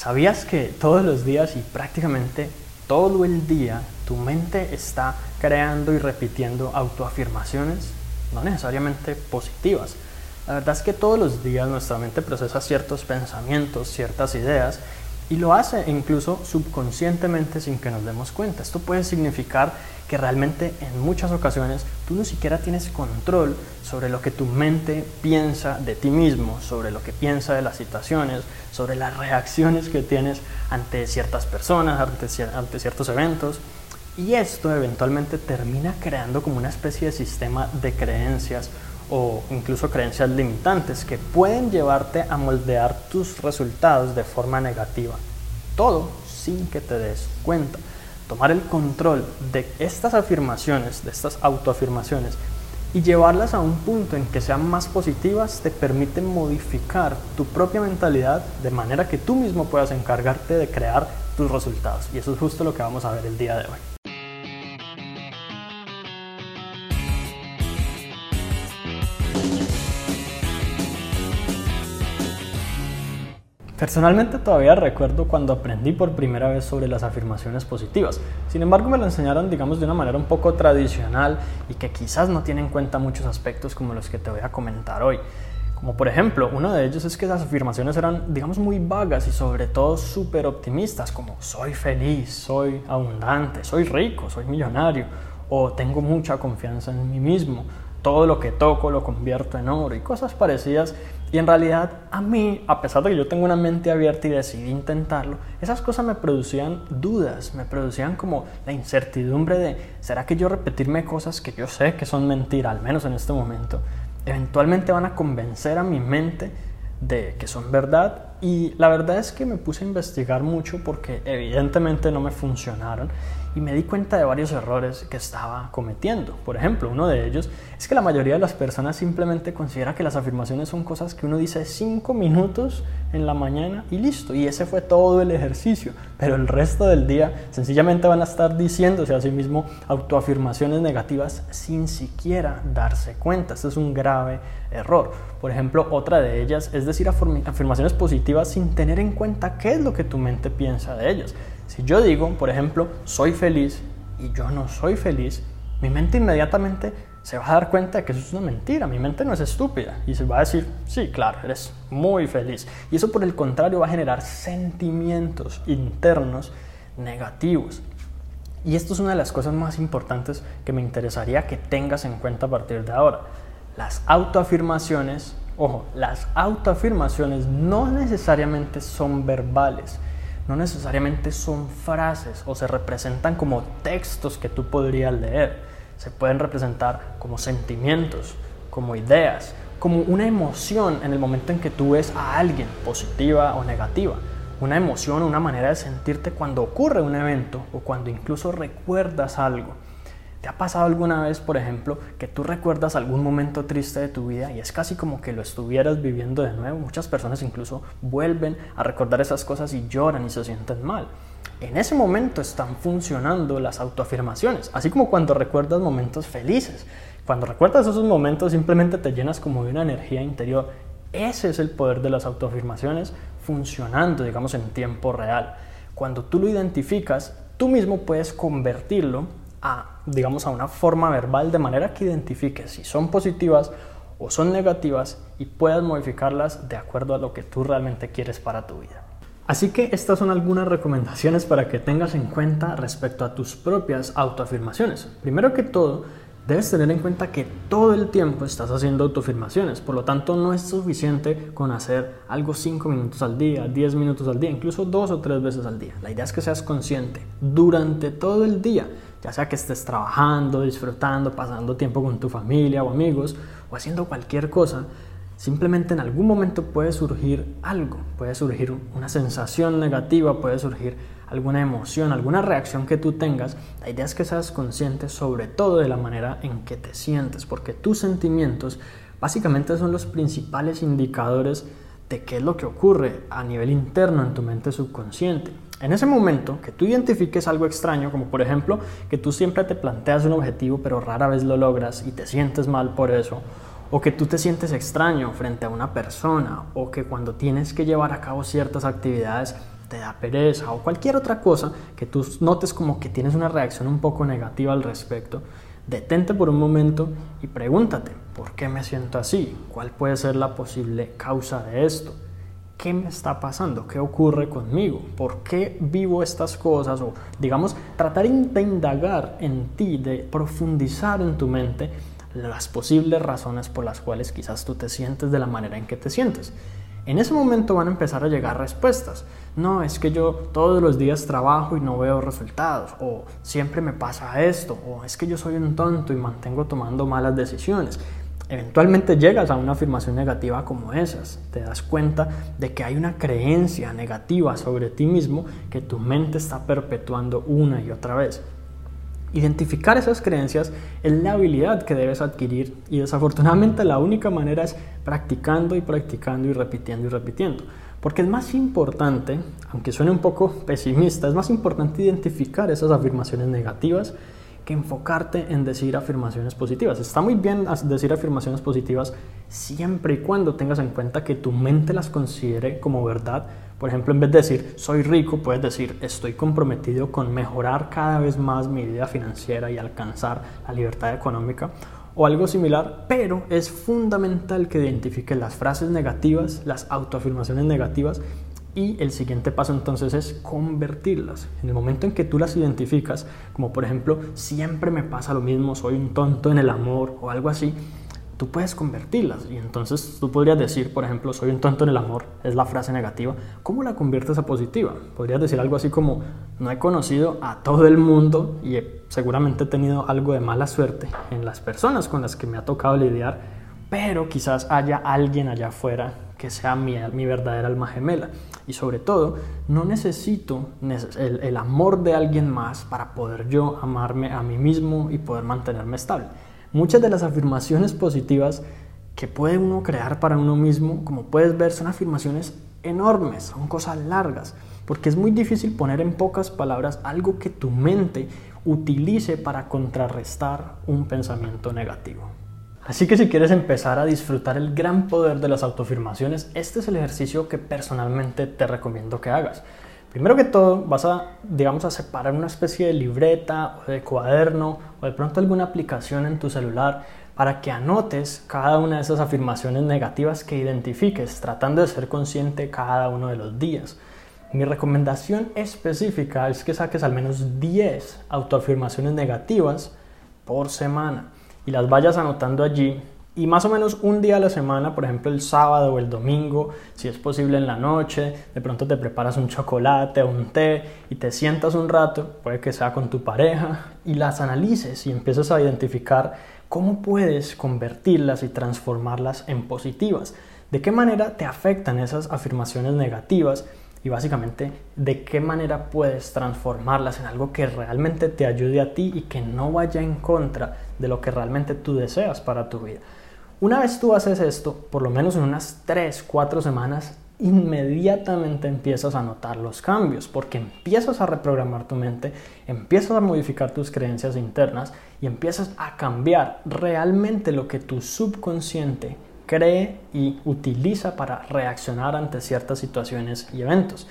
¿Sabías que todos los días y prácticamente todo el día tu mente está creando y repitiendo autoafirmaciones? No necesariamente positivas. La verdad es que todos los días nuestra mente procesa ciertos pensamientos, ciertas ideas y lo hace incluso subconscientemente sin que nos demos cuenta. Esto puede significar que realmente en muchas ocasiones tú no siquiera tienes control sobre lo que tu mente piensa de ti mismo, sobre lo que piensa de las situaciones, sobre las reacciones que tienes ante ciertas personas, ante ciertos eventos. Y esto eventualmente termina creando como una especie de sistema de creencias o incluso creencias limitantes que pueden llevarte a moldear tus resultados de forma negativa. Todo sin que te des cuenta. Tomar el control de estas afirmaciones, de estas autoafirmaciones, y llevarlas a un punto en que sean más positivas te permite modificar tu propia mentalidad de manera que tú mismo puedas encargarte de crear tus resultados. Y eso es justo lo que vamos a ver el día de hoy. Personalmente todavía recuerdo cuando aprendí por primera vez sobre las afirmaciones positivas. Sin embargo, me lo enseñaron, digamos, de una manera un poco tradicional y que quizás no tiene en cuenta muchos aspectos como los que te voy a comentar hoy. Como por ejemplo, uno de ellos es que las afirmaciones eran, digamos, muy vagas y sobre todo súper optimistas, como soy feliz, soy abundante, soy rico, soy millonario, o tengo mucha confianza en mí mismo, todo lo que toco lo convierto en oro y cosas parecidas y en realidad a mí, a pesar de que yo tengo una mente abierta y decidí intentarlo, esas cosas me producían dudas, me producían como la incertidumbre de, ¿será que yo repetirme cosas que yo sé que son mentira, al menos en este momento, eventualmente van a convencer a mi mente de que son verdad? Y la verdad es que me puse a investigar mucho porque evidentemente no me funcionaron y me di cuenta de varios errores que estaba cometiendo. Por ejemplo, uno de ellos es que la mayoría de las personas simplemente considera que las afirmaciones son cosas que uno dice cinco minutos en la mañana y listo, y ese fue todo el ejercicio, pero el resto del día sencillamente van a estar diciéndose a sí mismo autoafirmaciones negativas sin siquiera darse cuenta. Este es un grave error. Por ejemplo, otra de ellas es decir afirmaciones positivas sin tener en cuenta qué es lo que tu mente piensa de ellas. Si yo digo, por ejemplo, soy feliz y yo no soy feliz, mi mente inmediatamente se va a dar cuenta de que eso es una mentira. Mi mente no es estúpida y se va a decir, sí, claro, eres muy feliz. Y eso por el contrario va a generar sentimientos internos negativos. Y esto es una de las cosas más importantes que me interesaría que tengas en cuenta a partir de ahora. Las autoafirmaciones, ojo, las autoafirmaciones no necesariamente son verbales no necesariamente son frases o se representan como textos que tú podrías leer. Se pueden representar como sentimientos, como ideas, como una emoción en el momento en que tú ves a alguien, positiva o negativa. Una emoción, una manera de sentirte cuando ocurre un evento o cuando incluso recuerdas algo. ¿Te ha pasado alguna vez, por ejemplo, que tú recuerdas algún momento triste de tu vida y es casi como que lo estuvieras viviendo de nuevo? Muchas personas incluso vuelven a recordar esas cosas y lloran y se sienten mal. En ese momento están funcionando las autoafirmaciones, así como cuando recuerdas momentos felices. Cuando recuerdas esos momentos simplemente te llenas como de una energía interior. Ese es el poder de las autoafirmaciones funcionando, digamos, en tiempo real. Cuando tú lo identificas, tú mismo puedes convertirlo a, digamos, a una forma verbal de manera que identifiques si son positivas o son negativas y puedas modificarlas de acuerdo a lo que tú realmente quieres para tu vida. Así que estas son algunas recomendaciones para que tengas en cuenta respecto a tus propias autoafirmaciones. Primero que todo, debes tener en cuenta que todo el tiempo estás haciendo autoafirmaciones, por lo tanto no es suficiente con hacer algo 5 minutos al día, 10 minutos al día, incluso 2 o 3 veces al día. La idea es que seas consciente durante todo el día ya sea que estés trabajando, disfrutando, pasando tiempo con tu familia o amigos o haciendo cualquier cosa, simplemente en algún momento puede surgir algo, puede surgir una sensación negativa, puede surgir alguna emoción, alguna reacción que tú tengas. La idea es que seas consciente sobre todo de la manera en que te sientes, porque tus sentimientos básicamente son los principales indicadores de qué es lo que ocurre a nivel interno en tu mente subconsciente. En ese momento que tú identifiques algo extraño, como por ejemplo que tú siempre te planteas un objetivo pero rara vez lo logras y te sientes mal por eso, o que tú te sientes extraño frente a una persona, o que cuando tienes que llevar a cabo ciertas actividades te da pereza o cualquier otra cosa que tú notes como que tienes una reacción un poco negativa al respecto, detente por un momento y pregúntate, ¿por qué me siento así? ¿Cuál puede ser la posible causa de esto? ¿Qué me está pasando? ¿Qué ocurre conmigo? ¿Por qué vivo estas cosas? O digamos, tratar de indagar en ti, de profundizar en tu mente las posibles razones por las cuales quizás tú te sientes de la manera en que te sientes. En ese momento van a empezar a llegar respuestas. No, es que yo todos los días trabajo y no veo resultados. O siempre me pasa esto. O es que yo soy un tonto y mantengo tomando malas decisiones. Eventualmente llegas a una afirmación negativa como esas. Te das cuenta de que hay una creencia negativa sobre ti mismo que tu mente está perpetuando una y otra vez. Identificar esas creencias es la habilidad que debes adquirir y desafortunadamente la única manera es practicando y practicando y repitiendo y repitiendo. Porque es más importante, aunque suene un poco pesimista, es más importante identificar esas afirmaciones negativas que enfocarte en decir afirmaciones positivas. Está muy bien decir afirmaciones positivas siempre y cuando tengas en cuenta que tu mente las considere como verdad por ejemplo, en vez de decir soy rico, puedes decir estoy comprometido con mejorar cada vez más mi vida financiera y alcanzar la libertad económica o algo similar, pero es fundamental que identifiques las frases negativas, las autoafirmaciones negativas y el siguiente paso entonces es convertirlas. En el momento en que tú las identificas, como por ejemplo, siempre me pasa lo mismo, soy un tonto en el amor o algo así, tú puedes convertirlas. Y entonces tú podrías decir, por ejemplo, soy un tonto en el amor, es la frase negativa. ¿Cómo la conviertes a positiva? Podrías decir algo así como, no he conocido a todo el mundo y seguramente he tenido algo de mala suerte en las personas con las que me ha tocado lidiar, pero quizás haya alguien allá afuera que sea mi, mi verdadera alma gemela. Y sobre todo, no necesito el, el amor de alguien más para poder yo amarme a mí mismo y poder mantenerme estable. Muchas de las afirmaciones positivas que puede uno crear para uno mismo, como puedes ver, son afirmaciones enormes, son cosas largas, porque es muy difícil poner en pocas palabras algo que tu mente utilice para contrarrestar un pensamiento negativo. Así que si quieres empezar a disfrutar el gran poder de las autoafirmaciones, este es el ejercicio que personalmente te recomiendo que hagas. Primero que todo, vas a, digamos, a separar una especie de libreta o de cuaderno o de pronto alguna aplicación en tu celular para que anotes cada una de esas afirmaciones negativas que identifiques, tratando de ser consciente cada uno de los días. Mi recomendación específica es que saques al menos 10 autoafirmaciones negativas por semana y las vayas anotando allí y más o menos un día a la semana, por ejemplo el sábado o el domingo, si es posible en la noche, de pronto te preparas un chocolate o un té y te sientas un rato, puede que sea con tu pareja, y las analices y empiezas a identificar cómo puedes convertirlas y transformarlas en positivas. ¿De qué manera te afectan esas afirmaciones negativas? Y básicamente, ¿de qué manera puedes transformarlas en algo que realmente te ayude a ti y que no vaya en contra de lo que realmente tú deseas para tu vida? Una vez tú haces esto, por lo menos en unas 3, 4 semanas, inmediatamente empiezas a notar los cambios, porque empiezas a reprogramar tu mente, empiezas a modificar tus creencias internas y empiezas a cambiar realmente lo que tu subconsciente cree y utiliza para reaccionar ante ciertas situaciones y eventos.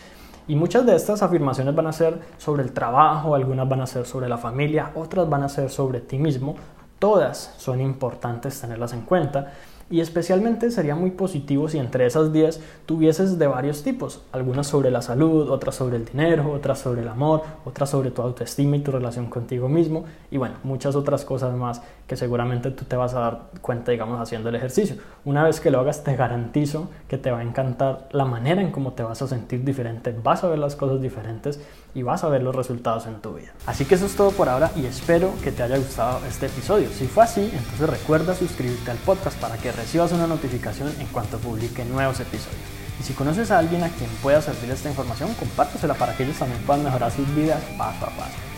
Y muchas de estas afirmaciones van a ser sobre el trabajo, algunas van a ser sobre la familia, otras van a ser sobre ti mismo, Todas son importantes tenerlas en cuenta y especialmente sería muy positivo si entre esas 10 tuvieses de varios tipos, algunas sobre la salud, otras sobre el dinero, otras sobre el amor, otras sobre tu autoestima y tu relación contigo mismo y bueno, muchas otras cosas más que seguramente tú te vas a dar cuenta, digamos, haciendo el ejercicio. Una vez que lo hagas, te garantizo que te va a encantar la manera en cómo te vas a sentir diferente, vas a ver las cosas diferentes y vas a ver los resultados en tu vida. Así que eso es todo por ahora y espero que te haya gustado este episodio. Si fue así, entonces recuerda suscribirte al podcast para que recibas una notificación en cuanto publique nuevos episodios. Y si conoces a alguien a quien pueda servir esta información, compártesela para que ellos también puedan mejorar sus vidas paso a paso.